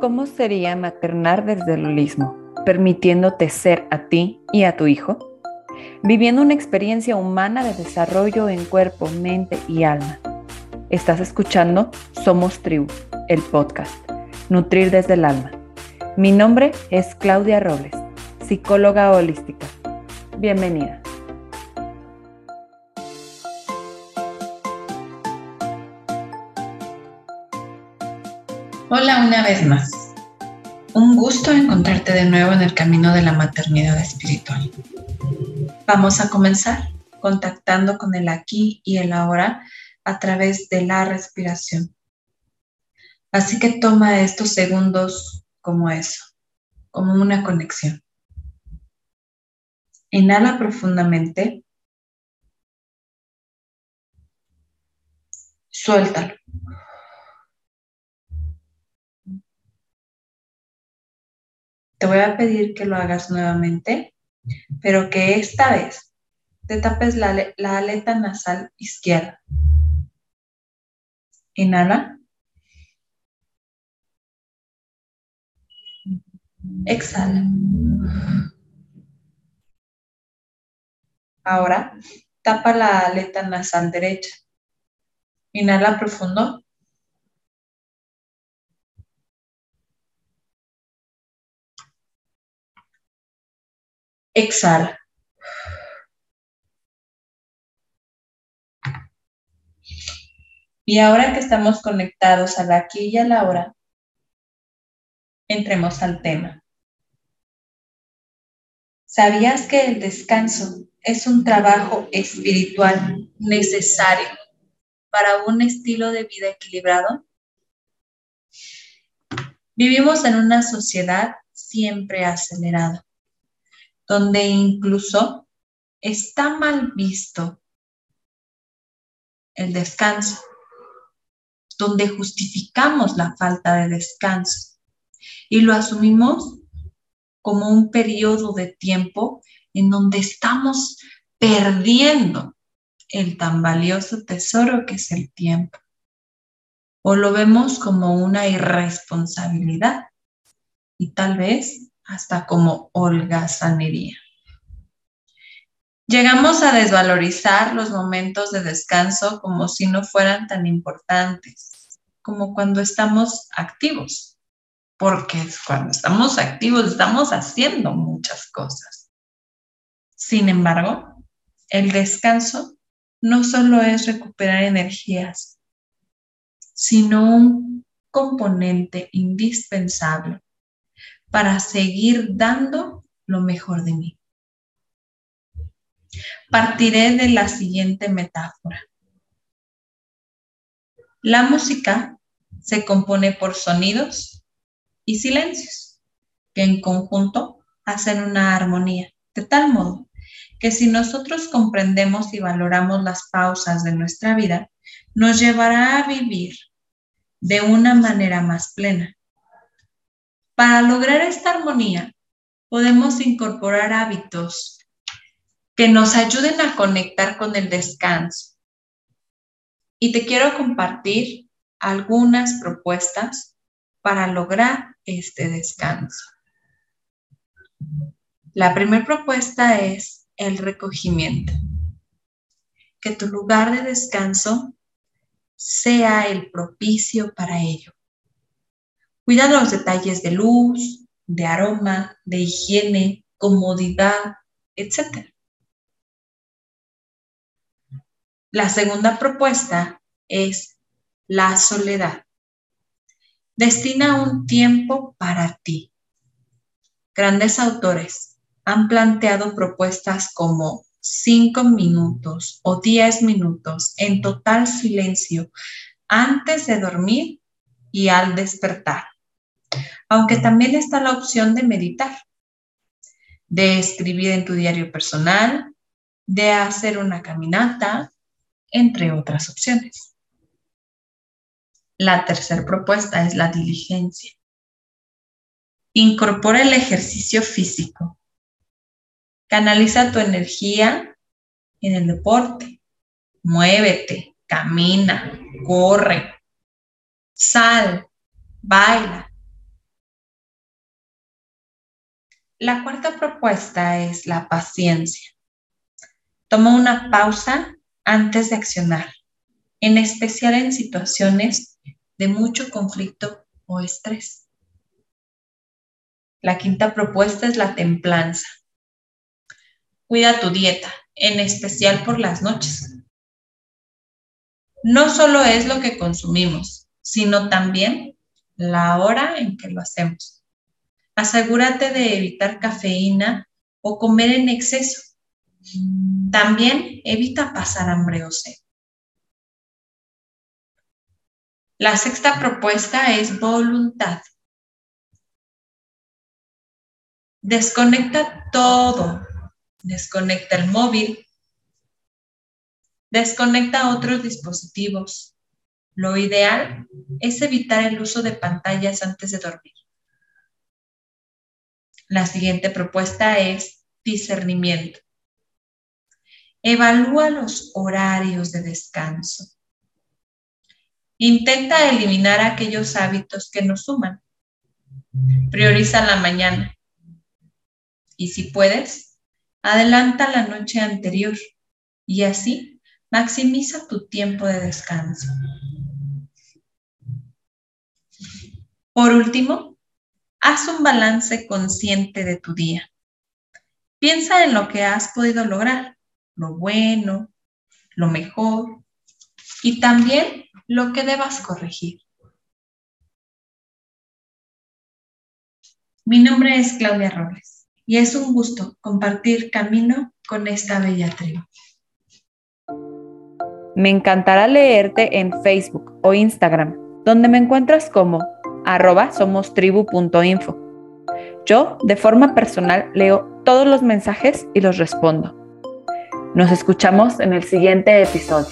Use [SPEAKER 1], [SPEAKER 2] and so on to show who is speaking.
[SPEAKER 1] ¿Cómo sería maternar desde el holismo, permitiéndote ser a ti y a tu hijo? Viviendo una experiencia humana de desarrollo en cuerpo, mente y alma. Estás escuchando Somos Tribu, el podcast, Nutrir desde el alma. Mi nombre es Claudia Robles, psicóloga holística. Bienvenida.
[SPEAKER 2] Hola una vez más. Un gusto encontrarte de nuevo en el camino de la maternidad espiritual. Vamos a comenzar contactando con el aquí y el ahora a través de la respiración. Así que toma estos segundos como eso, como una conexión. Inhala profundamente. Suéltalo. Te voy a pedir que lo hagas nuevamente, pero que esta vez te tapes la, aleta nasal izquierda. Inhala. Exhala. Ahora, tapa la aleta nasal derecha. Inhala profundo. Exhala. Y ahora que estamos conectados a la aquí y a la hora, entremos al tema. ¿Sabías que el descanso es un trabajo espiritual necesario para un estilo de vida equilibrado? Vivimos en una sociedad siempre acelerada donde incluso está mal visto el descanso, donde justificamos la falta de descanso y lo asumimos como un periodo de tiempo en donde estamos perdiendo el tan valioso tesoro que es el tiempo. O lo vemos como una irresponsabilidad y tal vez hasta como holgazanería. Llegamos a desvalorizar los momentos de descanso como si no fueran tan importantes, como cuando estamos activos, porque cuando estamos activos estamos haciendo muchas cosas. Sin embargo, el descanso no solo es recuperar energías, sino un componente indispensable para seguir dando lo mejor de mí. Partiré de la siguiente metáfora. La música se compone por sonidos y silencios que en conjunto hacen una armonía, de tal modo que si nosotros comprendemos y valoramos las pausas de nuestra vida, nos llevará a vivir de una manera más plena, para lograr esta armonía, podemos incorporar hábitos que nos ayuden a conectar con el descanso. Y te quiero compartir algunas propuestas para lograr este descanso. La primera propuesta es el recogimiento. Que tu lugar de descanso sea el propicio para ello. Cuida los detalles de luz, de aroma, de higiene, comodidad, etc. La segunda propuesta es la soledad. Destina un tiempo para ti. Grandes autores han planteado propuestas como cinco minutos o diez minutos en total silencio antes de dormir y al despertar aunque también está la opción de meditar, de escribir en tu diario personal, de hacer una caminata, entre otras opciones. La tercera propuesta es la diligencia. Incorpora el ejercicio físico. Canaliza tu energía en el deporte. Muévete, camina, corre, sal, baila, La cuarta propuesta es la paciencia. Toma una pausa antes de accionar, en especial en situaciones de mucho conflicto o estrés. La quinta propuesta es la templanza. Cuida tu dieta, en especial por las noches. No solo es lo que consumimos, sino también la hora en que lo hacemos. Asegúrate de evitar cafeína o comer en exceso. También evita pasar hambre o sed. La sexta propuesta es voluntad. Desconecta todo. Desconecta el móvil. Desconecta otros dispositivos. Lo ideal es evitar el uso de pantallas antes de dormir. La siguiente propuesta es discernimiento. Evalúa los horarios de descanso. Intenta eliminar aquellos hábitos que nos suman. Prioriza la mañana. Y si puedes, adelanta la noche anterior y así maximiza tu tiempo de descanso. Por último, haz un balance consciente de tu día. Piensa en lo que has podido lograr, lo bueno, lo mejor y también lo que debas corregir. Mi nombre es Claudia Robles y es un gusto compartir camino con esta bella tribu.
[SPEAKER 1] Me encantará leerte en Facebook o Instagram, donde me encuentras como arroba somostribu.info. Yo, de forma personal, leo todos los mensajes y los respondo. Nos escuchamos en el siguiente episodio.